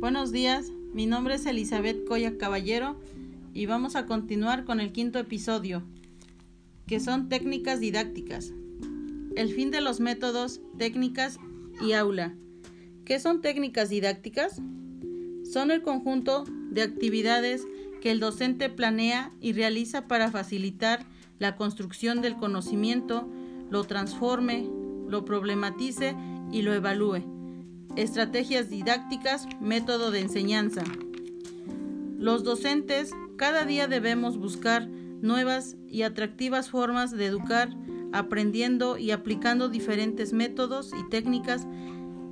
Buenos días, mi nombre es Elizabeth Coya Caballero y vamos a continuar con el quinto episodio, que son técnicas didácticas. El fin de los métodos, técnicas y aula. ¿Qué son técnicas didácticas? Son el conjunto de actividades que el docente planea y realiza para facilitar la construcción del conocimiento, lo transforme, lo problematice y lo evalúe estrategias didácticas, método de enseñanza. Los docentes cada día debemos buscar nuevas y atractivas formas de educar, aprendiendo y aplicando diferentes métodos y técnicas,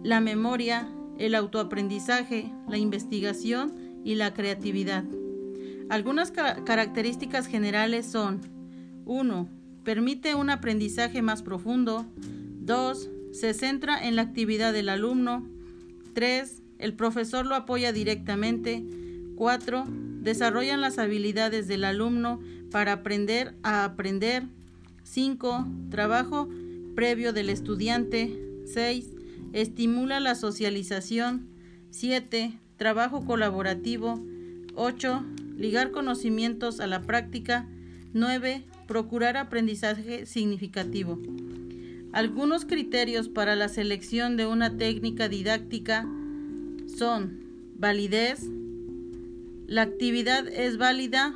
la memoria, el autoaprendizaje, la investigación y la creatividad. Algunas características generales son 1. Permite un aprendizaje más profundo. 2 se centra en la actividad del alumno. 3. El profesor lo apoya directamente. 4. Desarrollan las habilidades del alumno para aprender a aprender. 5. Trabajo previo del estudiante. 6. Estimula la socialización. 7. Trabajo colaborativo. 8. Ligar conocimientos a la práctica. 9. Procurar aprendizaje significativo. Algunos criterios para la selección de una técnica didáctica son validez. La actividad es válida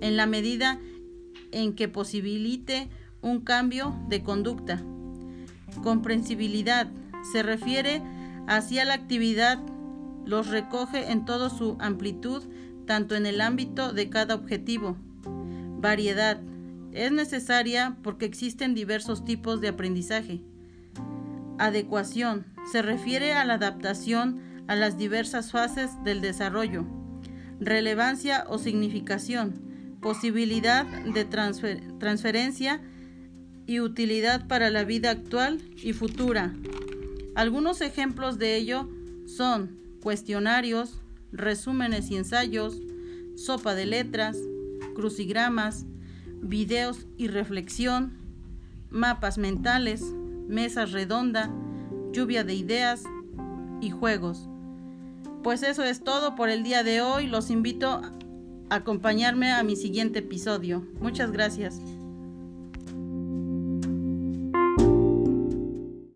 en la medida en que posibilite un cambio de conducta. Comprensibilidad se refiere hacia la actividad, los recoge en toda su amplitud, tanto en el ámbito de cada objetivo. Variedad es necesaria porque existen diversos tipos de aprendizaje. Adecuación se refiere a la adaptación a las diversas fases del desarrollo. Relevancia o significación, posibilidad de transferencia y utilidad para la vida actual y futura. Algunos ejemplos de ello son cuestionarios, resúmenes y ensayos, sopa de letras, crucigramas, videos y reflexión, mapas mentales, mesas redonda, lluvia de ideas y juegos. Pues eso es todo por el día de hoy. Los invito a acompañarme a mi siguiente episodio. Muchas gracias.